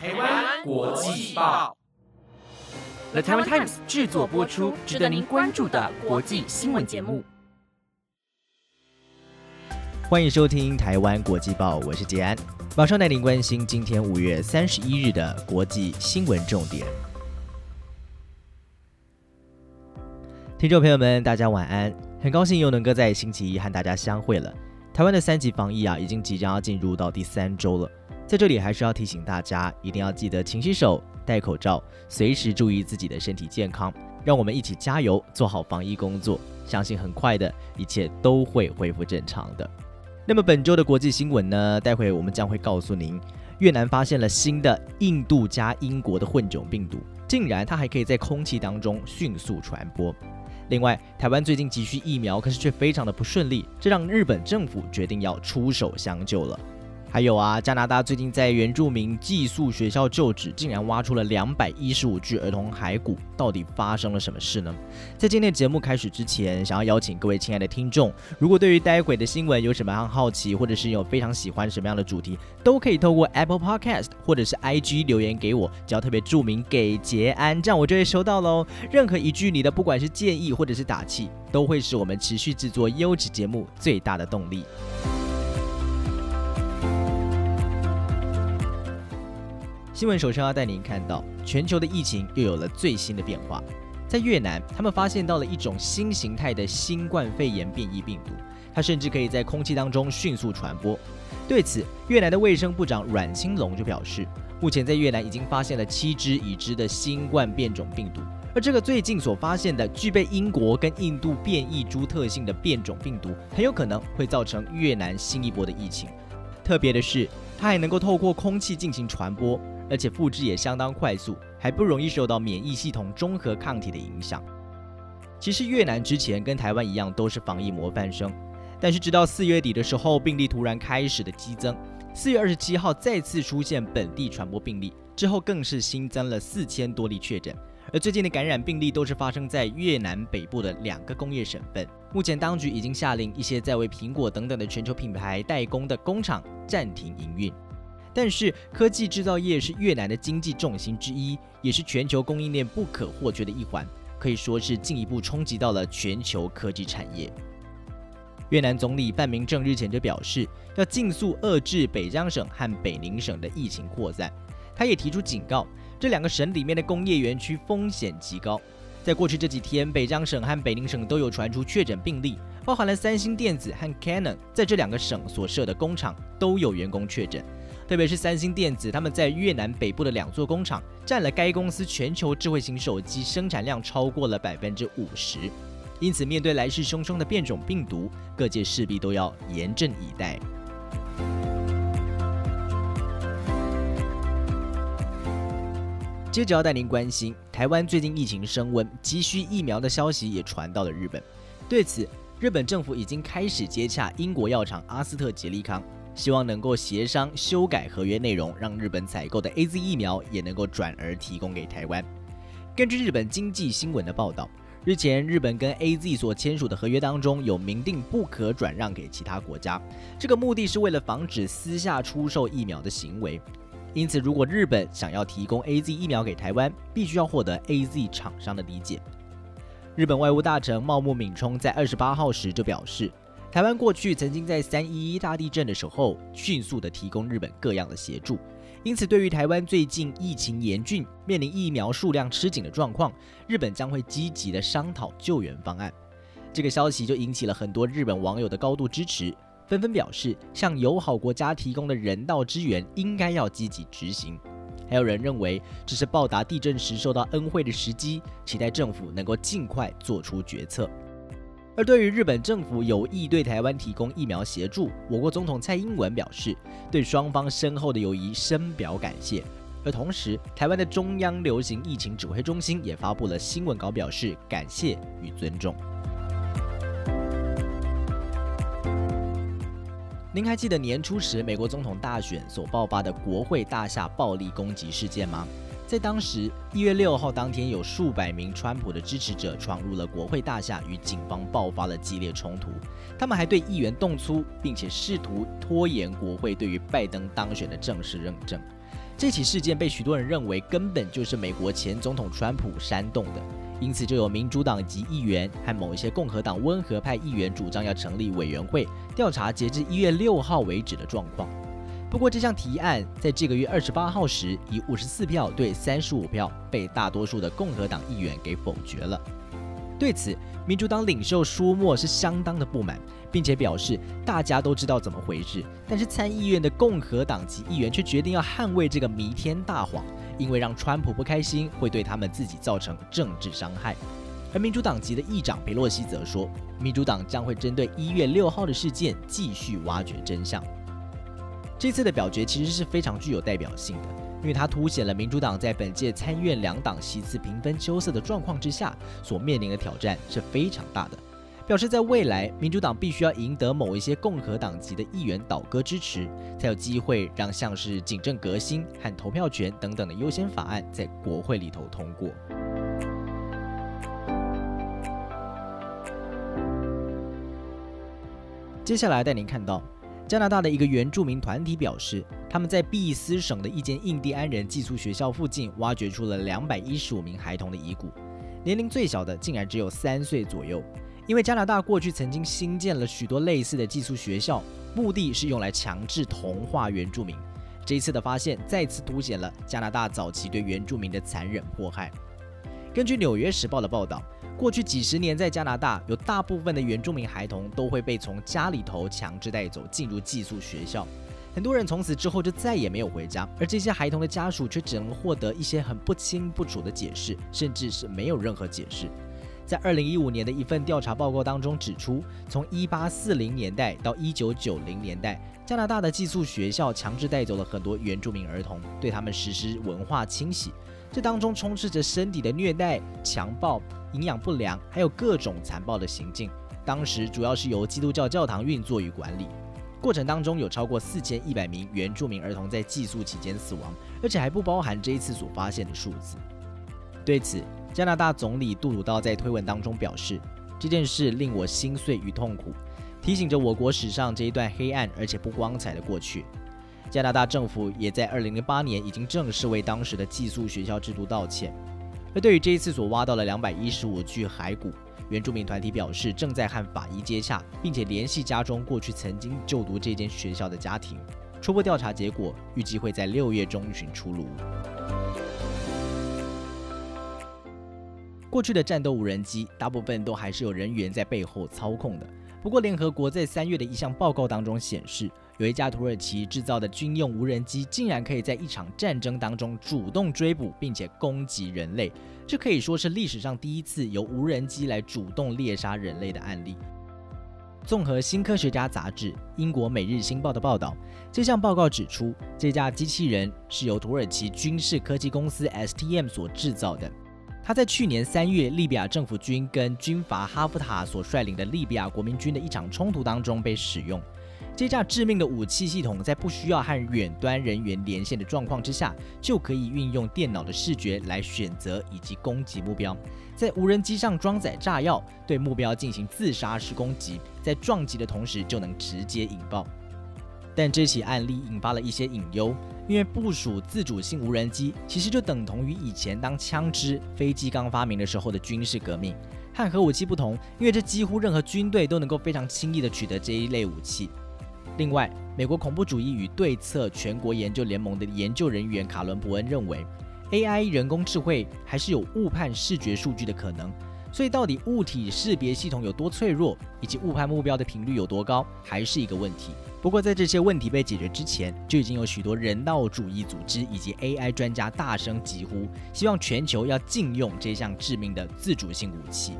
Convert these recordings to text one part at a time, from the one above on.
台湾国际报，The Taiwan Times 制作播出，值得您关注的国际新闻节目。欢迎收听台湾国际报，我是杰安，马上带您关心今天五月三十一日的国际新闻重点。听众朋友们，大家晚安，很高兴又能够在星期一和大家相会了。台湾的三级防疫啊，已经即将要进入到第三周了。在这里还是要提醒大家，一定要记得勤洗手、戴口罩，随时注意自己的身体健康。让我们一起加油，做好防疫工作。相信很快的一切都会恢复正常的。那么本周的国际新闻呢？待会我们将会告诉您，越南发现了新的印度加英国的混种病毒，竟然它还可以在空气当中迅速传播。另外，台湾最近急需疫苗，可是却非常的不顺利，这让日本政府决定要出手相救了。还有啊，加拿大最近在原住民寄宿学校旧址，竟然挖出了两百一十五具儿童骸骨，到底发生了什么事呢？在今天节目开始之前，想要邀请各位亲爱的听众，如果对于待会的新闻有什么样好奇，或者是有非常喜欢什么样的主题，都可以透过 Apple Podcast 或者是 IG 留言给我，只要特别注明给杰安，这样我就会收到喽。任何一句你的，不管是建议或者是打气，都会是我们持续制作优质节目最大的动力。新闻首先要带您看到，全球的疫情又有了最新的变化。在越南，他们发现到了一种新形态的新冠肺炎变异病毒，它甚至可以在空气当中迅速传播。对此，越南的卫生部长阮清龙就表示，目前在越南已经发现了七只已知的新冠变种病毒，而这个最近所发现的具备英国跟印度变异株特性的变种病毒，很有可能会造成越南新一波的疫情。特别的是，它还能够透过空气进行传播。而且复制也相当快速，还不容易受到免疫系统中和抗体的影响。其实越南之前跟台湾一样都是防疫模范生，但是直到四月底的时候，病例突然开始的激增。四月二十七号再次出现本地传播病例，之后更是新增了四千多例确诊。而最近的感染病例都是发生在越南北部的两个工业省份。目前当局已经下令一些在为苹果等等的全球品牌代工的工厂暂停营运。但是，科技制造业是越南的经济重心之一，也是全球供应链不可或缺的一环，可以说是进一步冲击到了全球科技产业。越南总理范明正日前就表示，要尽速遏制北江省和北宁省的疫情扩散。他也提出警告，这两个省里面的工业园区风险极高。在过去这几天，北江省和北宁省都有传出确诊病例，包含了三星电子和 Canon 在这两个省所设的工厂都有员工确诊。特别是三星电子，他们在越南北部的两座工厂占了该公司全球智慧型手机生产量超过了百分之五十。因此，面对来势汹汹的变种病毒，各界势必都要严阵以待。接着要带您关心，台湾最近疫情升温，急需疫苗的消息也传到了日本。对此，日本政府已经开始接洽英国药厂阿斯特捷利康。希望能够协商修改合约内容，让日本采购的 A Z 疫苗也能够转而提供给台湾。根据日本经济新闻的报道，日前日本跟 A Z 所签署的合约当中有明定不可转让给其他国家，这个目的是为了防止私下出售疫苗的行为。因此，如果日本想要提供 A Z 疫苗给台湾，必须要获得 A Z 厂商的理解。日本外务大臣茂木敏充在二十八号时就表示。台湾过去曾经在三一一大地震的时候，迅速的提供日本各样的协助，因此对于台湾最近疫情严峻、面临疫苗数量吃紧的状况，日本将会积极的商讨救援方案。这个消息就引起了很多日本网友的高度支持，纷纷表示向友好国家提供的人道支援应该要积极执行。还有人认为这是报答地震时受到恩惠的时机，期待政府能够尽快做出决策。而对于日本政府有意对台湾提供疫苗协助，我国总统蔡英文表示对双方深厚的友谊深表感谢。而同时，台湾的中央流行疫情指挥中心也发布了新闻稿，表示感谢与尊重。您还记得年初时美国总统大选所爆发的国会大厦暴力攻击事件吗？在当时一月六号当天，有数百名川普的支持者闯入了国会大厦，与警方爆发了激烈冲突。他们还对议员动粗，并且试图拖延国会对于拜登当选的正式认证。这起事件被许多人认为根本就是美国前总统川普煽动的，因此就有民主党籍议员和某一些共和党温和派议员主张要成立委员会调查截至一月六号为止的状况。不过这项提案在这个月二十八号时以五十四票对三十五票被大多数的共和党议员给否决了。对此，民主党领袖舒默是相当的不满，并且表示大家都知道怎么回事，但是参议院的共和党籍议员却决定要捍卫这个弥天大谎，因为让川普不开心会对他们自己造成政治伤害。而民主党籍的议长佩洛西则说，民主党将会针对一月六号的事件继续挖掘真相。这次的表决其实是非常具有代表性的。因为它凸显了民主党在本届参院两党席次平分秋色的状况之下所面临的挑战是非常大的，表示在未来民主党必须要赢得某一些共和党籍的议员倒戈支持，才有机会让像是警政革新和投票权等等的优先法案在国会里头通过。接下来带您看到。加拿大的一个原住民团体表示，他们在毕斯省的一间印第安人寄宿学校附近挖掘出了两百一十五名孩童的遗骨，年龄最小的竟然只有三岁左右。因为加拿大过去曾经新建了许多类似的寄宿学校，目的是用来强制同化原住民。这一次的发现再次凸显了加拿大早期对原住民的残忍迫害。根据《纽约时报》的报道。过去几十年，在加拿大，有大部分的原住民孩童都会被从家里头强制带走，进入寄宿学校。很多人从此之后就再也没有回家，而这些孩童的家属却只能获得一些很不清不楚的解释，甚至是没有任何解释。在二零一五年的一份调查报告当中指出，从一八四零年代到一九九零年代，加拿大的寄宿学校强制带走了很多原住民儿童，对他们实施文化清洗。这当中充斥着身体的虐待、强暴、营养不良，还有各种残暴的行径。当时主要是由基督教教堂运作与管理。过程当中有超过四千一百名原住民儿童在寄宿期间死亡，而且还不包含这一次所发现的数字。对此，加拿大总理杜鲁道在推文当中表示：“这件事令我心碎与痛苦，提醒着我国史上这一段黑暗而且不光彩的过去。”加拿大政府也在2008年已经正式为当时的寄宿学校制度道歉。而对于这一次所挖到的215具骸骨，原住民团体表示正在和法医接洽，并且联系家中过去曾经就读这间学校的家庭。初步调查结果预计会在六月中旬出炉。过去的战斗无人机大部分都还是有人员在背后操控的。不过，联合国在三月的一项报告当中显示，有一架土耳其制造的军用无人机竟然可以在一场战争当中主动追捕并且攻击人类，这可以说是历史上第一次由无人机来主动猎杀人类的案例。综合《新科学家》杂志、英国《每日新报》的报道，这项报告指出，这架机器人是由土耳其军事科技公司 STM 所制造的。他在去年三月，利比亚政府军跟军阀哈夫塔所率领的利比亚国民军的一场冲突当中被使用。这架致命的武器系统在不需要和远端人员连线的状况之下，就可以运用电脑的视觉来选择以及攻击目标。在无人机上装载炸药，对目标进行自杀式攻击，在撞击的同时就能直接引爆。但这起案例引发了一些隐忧，因为部署自主性无人机其实就等同于以前当枪支、飞机刚发明的时候的军事革命。和核武器不同，因为这几乎任何军队都能够非常轻易的取得这一类武器。另外，美国恐怖主义与对策全国研究联盟的研究人员卡伦伯恩认为，AI 人工智慧还是有误判视觉数据的可能。所以，到底物体识别系统有多脆弱，以及误判目标的频率有多高，还是一个问题。不过，在这些问题被解决之前，就已经有许多人道主义组织以及 AI 专家大声疾呼，希望全球要禁用这项致命的自主性武器。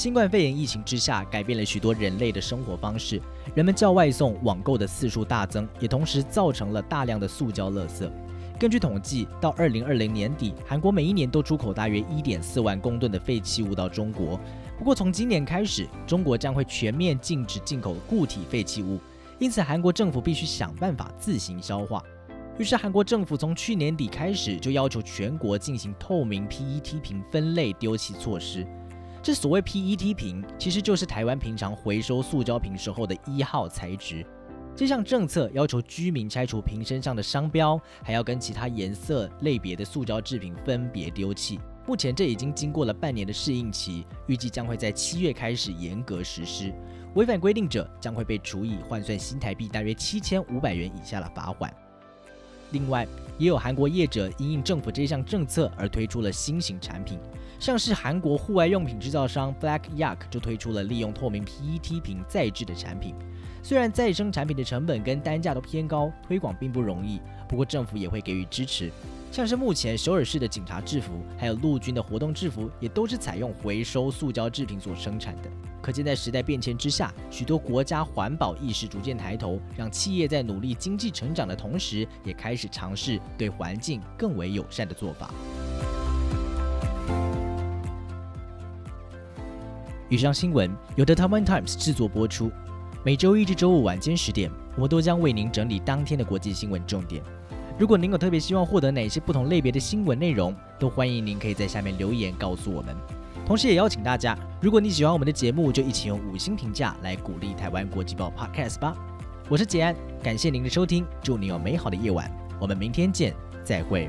新冠肺炎疫情之下，改变了许多人类的生活方式，人们叫外送、网购的次数大增，也同时造成了大量的塑胶垃圾。根据统计，到二零二零年底，韩国每一年都出口大约一点四万公吨的废弃物到中国。不过，从今年开始，中国将会全面禁止进口固体废弃物，因此韩国政府必须想办法自行消化。于是，韩国政府从去年底开始就要求全国进行透明 PET 瓶分类丢弃措施。这所谓 PET 瓶，其实就是台湾平常回收塑胶瓶时候的一号材质。这项政策要求居民拆除瓶身上的商标，还要跟其他颜色类别的塑胶制品分别丢弃。目前这已经经过了半年的适应期，预计将会在七月开始严格实施。违反规定者将会被处以换算新台币大约七千五百元以下的罚款。另外，也有韩国业者因应政府这项政策而推出了新型产品，像是韩国户外用品制造商 Black Yak 就推出了利用透明 PET 瓶再制的产品。虽然再生产品的成本跟单价都偏高，推广并不容易，不过政府也会给予支持。像是目前首尔市的警察制服，还有陆军的活动制服，也都是采用回收塑胶制品所生产的。可见在时代变迁之下，许多国家环保意识逐渐抬头，让企业在努力经济成长的同时，也开始尝试对环境更为友善的做法。以上新闻由 The Taiwan Times 制作播出，每周一至周五晚间十点，我们都将为您整理当天的国际新闻重点。如果您有特别希望获得哪些不同类别的新闻内容，都欢迎您可以在下面留言告诉我们。同时，也邀请大家，如果你喜欢我们的节目，就一起用五星评价来鼓励台湾国际报 Podcast 吧。我是杰安，感谢您的收听，祝你有美好的夜晚，我们明天见，再会。